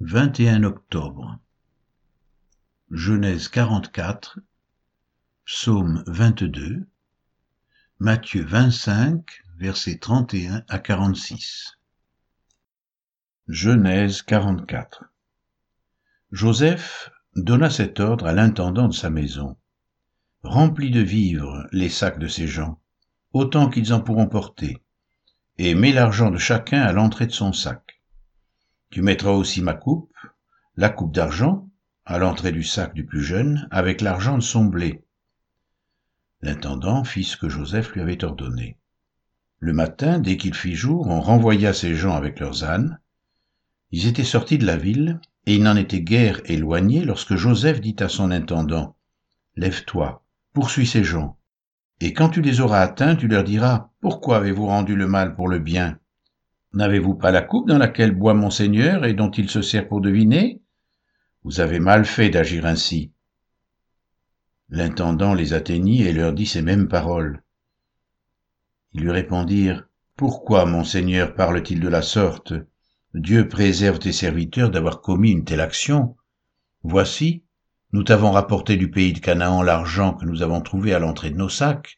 21 octobre. Genèse 44, Psaume 22, Matthieu 25, versets 31 à 46. Genèse 44. Joseph donna cet ordre à l'intendant de sa maison. Remplis de vivres les sacs de ces gens, autant qu'ils en pourront porter, et mets l'argent de chacun à l'entrée de son sac tu mettras aussi ma coupe, la coupe d'argent, à l'entrée du sac du plus jeune, avec l'argent de son blé. L'intendant fit ce que Joseph lui avait ordonné. Le matin, dès qu'il fit jour, on renvoya ces gens avec leurs ânes. Ils étaient sortis de la ville, et ils n'en étaient guère éloignés lorsque Joseph dit à son intendant, Lève-toi, poursuis ces gens, et quand tu les auras atteints, tu leur diras, Pourquoi avez-vous rendu le mal pour le bien? N'avez-vous pas la coupe dans laquelle boit mon Seigneur et dont il se sert pour deviner? Vous avez mal fait d'agir ainsi. L'intendant les atteignit et leur dit ces mêmes paroles. Ils lui répondirent, Pourquoi mon Seigneur parle-t-il de la sorte? Dieu préserve tes serviteurs d'avoir commis une telle action. Voici, nous t'avons rapporté du pays de Canaan l'argent que nous avons trouvé à l'entrée de nos sacs.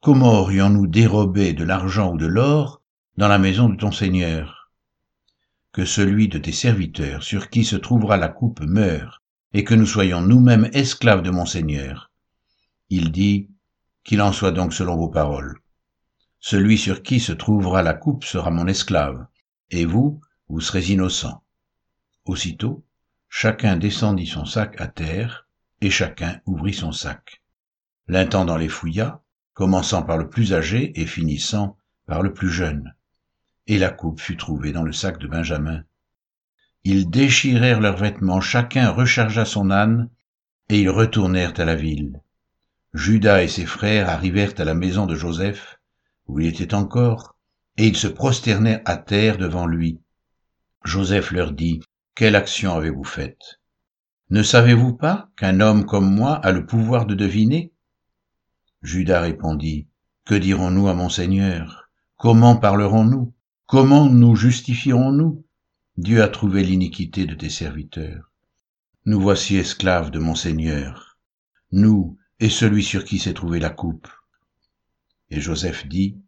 Comment aurions-nous dérobé de l'argent ou de l'or dans la maison de ton Seigneur. Que celui de tes serviteurs sur qui se trouvera la coupe meure, et que nous soyons nous-mêmes esclaves de mon Seigneur. Il dit, qu'il en soit donc selon vos paroles. Celui sur qui se trouvera la coupe sera mon esclave, et vous, vous serez innocents. Aussitôt, chacun descendit son sac à terre, et chacun ouvrit son sac. L'intendant les fouilla, commençant par le plus âgé et finissant par le plus jeune et la coupe fut trouvée dans le sac de Benjamin. Ils déchirèrent leurs vêtements, chacun rechargea son âne, et ils retournèrent à la ville. Judas et ses frères arrivèrent à la maison de Joseph, où il était encore, et ils se prosternèrent à terre devant lui. Joseph leur dit, Quelle action avez-vous faite? Ne savez-vous pas qu'un homme comme moi a le pouvoir de deviner? Judas répondit, Que dirons-nous à mon Seigneur? Comment parlerons-nous? Comment nous justifierons-nous? Dieu a trouvé l'iniquité de tes serviteurs. Nous voici esclaves de mon Seigneur, nous et celui sur qui s'est trouvée la coupe. Et Joseph dit,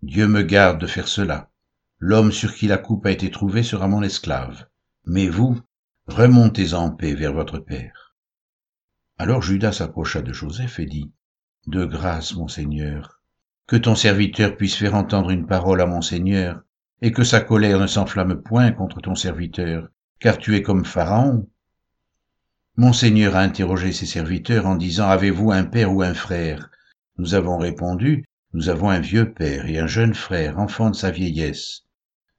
Dieu me garde de faire cela. L'homme sur qui la coupe a été trouvée sera mon esclave. Mais vous, remontez en paix vers votre Père. Alors Judas s'approcha de Joseph et dit, De grâce, mon Seigneur, que ton serviteur puisse faire entendre une parole à mon Seigneur, et que sa colère ne s'enflamme point contre ton serviteur, car tu es comme Pharaon. Mon Seigneur a interrogé ses serviteurs en disant, Avez-vous un père ou un frère? Nous avons répondu, Nous avons un vieux père et un jeune frère, enfant de sa vieillesse.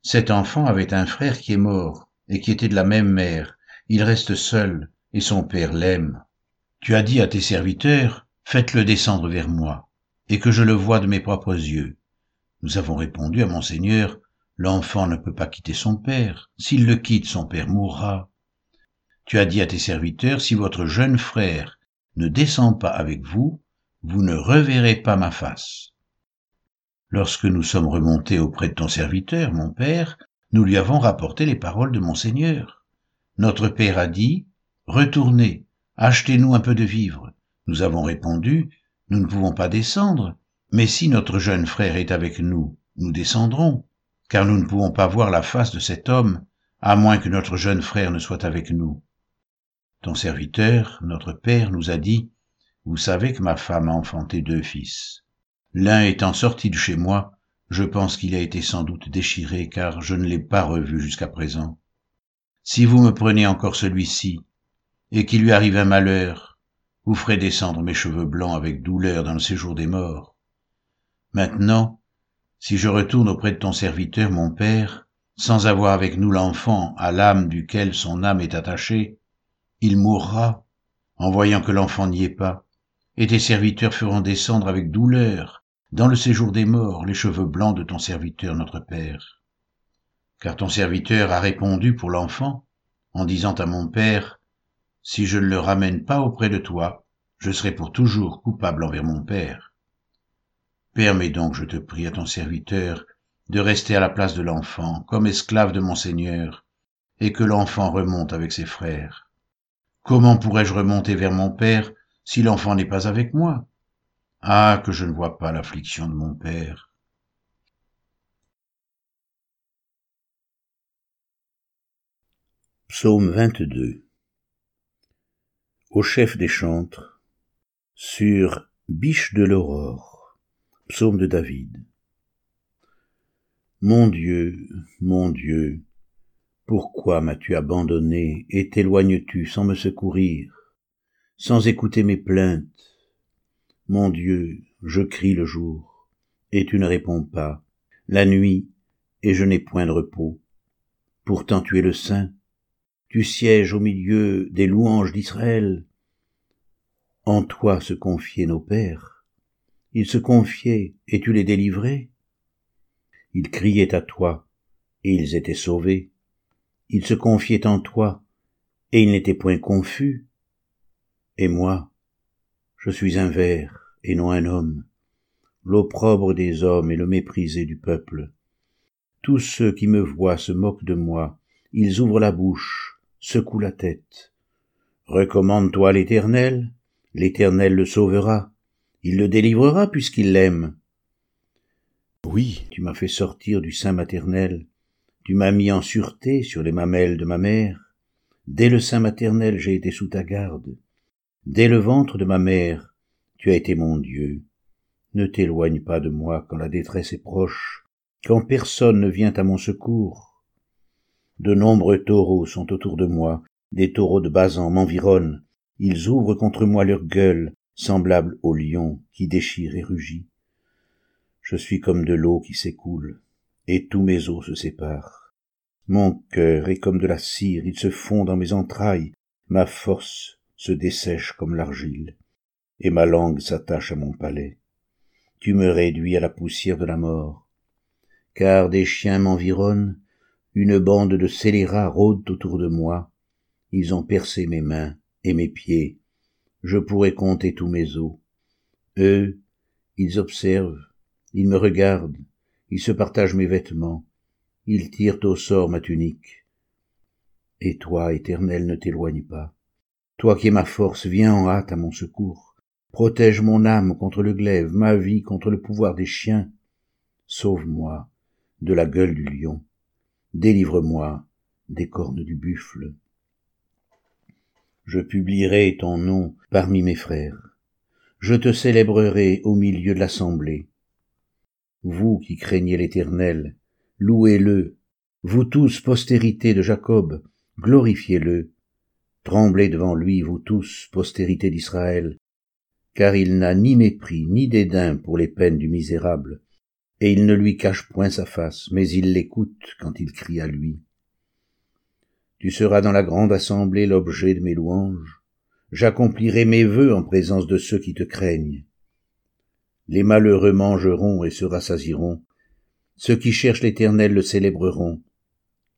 Cet enfant avait un frère qui est mort, et qui était de la même mère. Il reste seul, et son père l'aime. Tu as dit à tes serviteurs, Faites-le descendre vers moi, et que je le voie de mes propres yeux. Nous avons répondu à mon Seigneur, L'enfant ne peut pas quitter son père. S'il le quitte, son père mourra. Tu as dit à tes serviteurs, si votre jeune frère ne descend pas avec vous, vous ne reverrez pas ma face. Lorsque nous sommes remontés auprès de ton serviteur, mon père, nous lui avons rapporté les paroles de mon Seigneur. Notre père a dit, Retournez, achetez-nous un peu de vivres. Nous avons répondu, Nous ne pouvons pas descendre, mais si notre jeune frère est avec nous, nous descendrons car nous ne pouvons pas voir la face de cet homme, à moins que notre jeune frère ne soit avec nous. Ton serviteur, notre père, nous a dit, Vous savez que ma femme a enfanté deux fils. L'un étant sorti de chez moi, je pense qu'il a été sans doute déchiré, car je ne l'ai pas revu jusqu'à présent. Si vous me prenez encore celui-ci, et qu'il lui arrive un malheur, vous ferez descendre mes cheveux blancs avec douleur dans le séjour des morts. Maintenant, si je retourne auprès de ton serviteur, mon Père, sans avoir avec nous l'enfant à l'âme duquel son âme est attachée, il mourra en voyant que l'enfant n'y est pas, et tes serviteurs feront descendre avec douleur dans le séjour des morts les cheveux blancs de ton serviteur notre Père. Car ton serviteur a répondu pour l'enfant, en disant à mon Père, Si je ne le ramène pas auprès de toi, je serai pour toujours coupable envers mon Père. Permets donc, je te prie, à ton serviteur, de rester à la place de l'enfant, comme esclave de mon Seigneur, et que l'enfant remonte avec ses frères. Comment pourrais-je remonter vers mon père si l'enfant n'est pas avec moi? Ah, que je ne vois pas l'affliction de mon père. Psaume 22 Au chef des chantres, sur Biche de l'aurore, psaume de David. Mon Dieu, mon Dieu, pourquoi m'as-tu abandonné et t'éloignes-tu sans me secourir, sans écouter mes plaintes? Mon Dieu, je crie le jour, et tu ne réponds pas, la nuit, et je n'ai point de repos. Pourtant tu es le Saint, tu sièges au milieu des louanges d'Israël. En toi se confiaient nos pères. Ils se confiaient et tu les délivrais. Ils criaient à toi et ils étaient sauvés. Ils se confiaient en toi et ils n'étaient point confus. Et moi, je suis un ver et non un homme, l'opprobre des hommes et le méprisé du peuple. Tous ceux qui me voient se moquent de moi, ils ouvrent la bouche, secoue la tête. Recommande-toi l'Éternel, l'Éternel le sauvera, il le délivrera puisqu'il l'aime. Oui, tu m'as fait sortir du sein maternel, tu m'as mis en sûreté sur les mamelles de ma mère. Dès le sein maternel j'ai été sous ta garde. Dès le ventre de ma mère, tu as été mon Dieu. Ne t'éloigne pas de moi quand la détresse est proche, quand personne ne vient à mon secours. De nombreux taureaux sont autour de moi, des taureaux de Basan m'environnent, ils ouvrent contre moi leur gueule, semblable au lion qui déchire et rugit. Je suis comme de l'eau qui s'écoule, et tous mes os se séparent. Mon cœur est comme de la cire, il se fond dans mes entrailles, ma force se dessèche comme l'argile, et ma langue s'attache à mon palais. Tu me réduis à la poussière de la mort, car des chiens m'environnent, une bande de scélérats rôde autour de moi. Ils ont percé mes mains et mes pieds. Je pourrais compter tous mes os. Eux, ils observent, ils me regardent, ils se partagent mes vêtements, ils tirent au sort ma tunique. Et toi, Éternel, ne t'éloigne pas. Toi qui es ma force, viens en hâte à mon secours. Protège mon âme contre le glaive, ma vie contre le pouvoir des chiens. Sauve-moi de la gueule du lion délivre-moi des cornes du buffle. Je publierai ton nom parmi mes frères. Je te célébrerai au milieu de l'assemblée. Vous qui craignez l'Éternel, louez-le. Vous tous, postérité de Jacob, glorifiez-le. Tremblez devant lui, vous tous, postérité d'Israël, car il n'a ni mépris ni dédain pour les peines du misérable et il ne lui cache point sa face, mais il l'écoute quand il crie à lui. Tu seras dans la grande assemblée l'objet de mes louanges. J'accomplirai mes vœux en présence de ceux qui te craignent. Les malheureux mangeront et se rassasiront. Ceux qui cherchent l'Éternel le célébreront.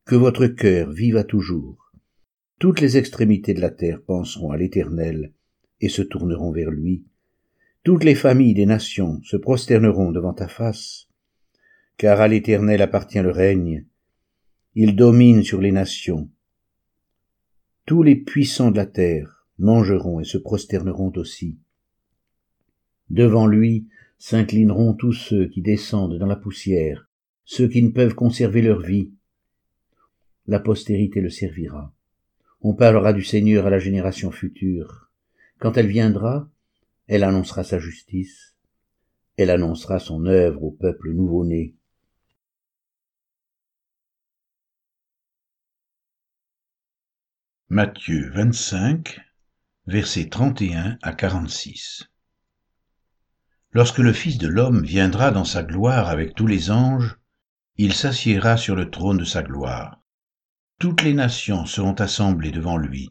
Que votre cœur vive à toujours. Toutes les extrémités de la terre penseront à l'Éternel et se tourneront vers lui. Toutes les familles des nations se prosterneront devant ta face car à l'Éternel appartient le règne. Il domine sur les nations. Tous les puissants de la terre mangeront et se prosterneront aussi. Devant lui s'inclineront tous ceux qui descendent dans la poussière, ceux qui ne peuvent conserver leur vie. La postérité le servira. On parlera du Seigneur à la génération future. Quand elle viendra, elle annoncera sa justice. Elle annoncera son œuvre au peuple nouveau-né. Matthieu 25, versets 31 à 46. Lorsque le Fils de l'homme viendra dans sa gloire avec tous les anges, il s'assiera sur le trône de sa gloire. Toutes les nations seront assemblées devant lui.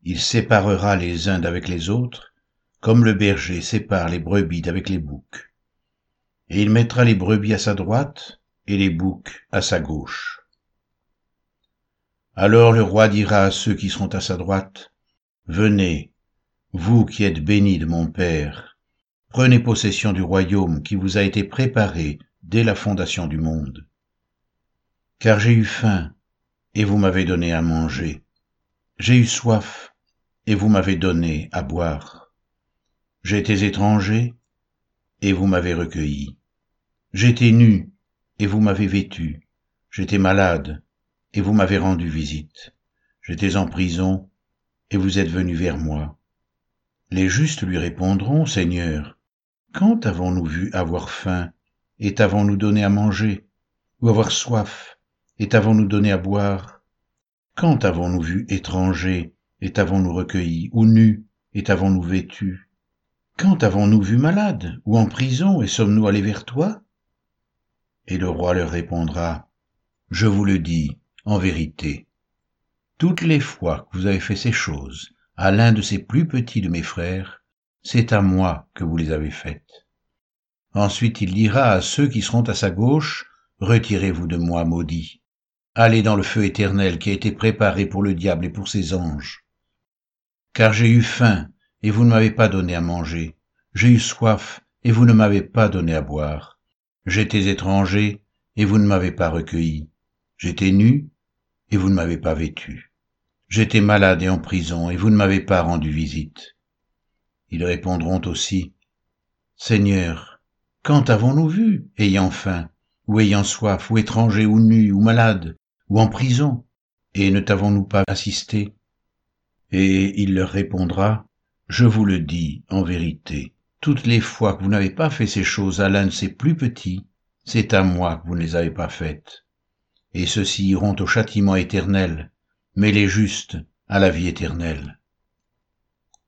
Il séparera les uns d'avec les autres, comme le berger sépare les brebis d'avec les boucs. Et il mettra les brebis à sa droite et les boucs à sa gauche. Alors le roi dira à ceux qui seront à sa droite, Venez, vous qui êtes bénis de mon Père, prenez possession du royaume qui vous a été préparé dès la fondation du monde. Car j'ai eu faim, et vous m'avez donné à manger. J'ai eu soif, et vous m'avez donné à boire. J'étais étranger, et vous m'avez recueilli. J'étais nu, et vous m'avez vêtu. J'étais malade, et vous m'avez rendu visite. J'étais en prison, et vous êtes venu vers moi. Les justes lui répondront, Seigneur, quand avons-nous vu avoir faim, et t'avons-nous donné à manger, ou avoir soif, et t'avons-nous donné à boire? Quand avons-nous vu étranger, et t'avons-nous recueilli, ou nu, et t'avons-nous vêtu? Quand avons-nous vu malade, ou en prison, et sommes-nous allés vers toi? Et le roi leur répondra, Je vous le dis, en vérité, toutes les fois que vous avez fait ces choses à l'un de ces plus petits de mes frères, c'est à moi que vous les avez faites. Ensuite il dira à ceux qui seront à sa gauche, Retirez-vous de moi, maudits. Allez dans le feu éternel qui a été préparé pour le diable et pour ses anges. Car j'ai eu faim, et vous ne m'avez pas donné à manger. J'ai eu soif, et vous ne m'avez pas donné à boire. J'étais étranger, et vous ne m'avez pas recueilli. J'étais nu, et vous ne m'avez pas vêtu. J'étais malade et en prison, et vous ne m'avez pas rendu visite. Ils répondront aussi, Seigneur, quand avons-nous vu, ayant faim, ou ayant soif, ou étranger, ou nu, ou malade, ou en prison, et ne t'avons-nous pas assisté? Et il leur répondra, Je vous le dis en vérité, toutes les fois que vous n'avez pas fait ces choses à l'un de ces plus petits, c'est à moi que vous ne les avez pas faites. Et ceux-ci iront au châtiment éternel, mais les justes à la vie éternelle.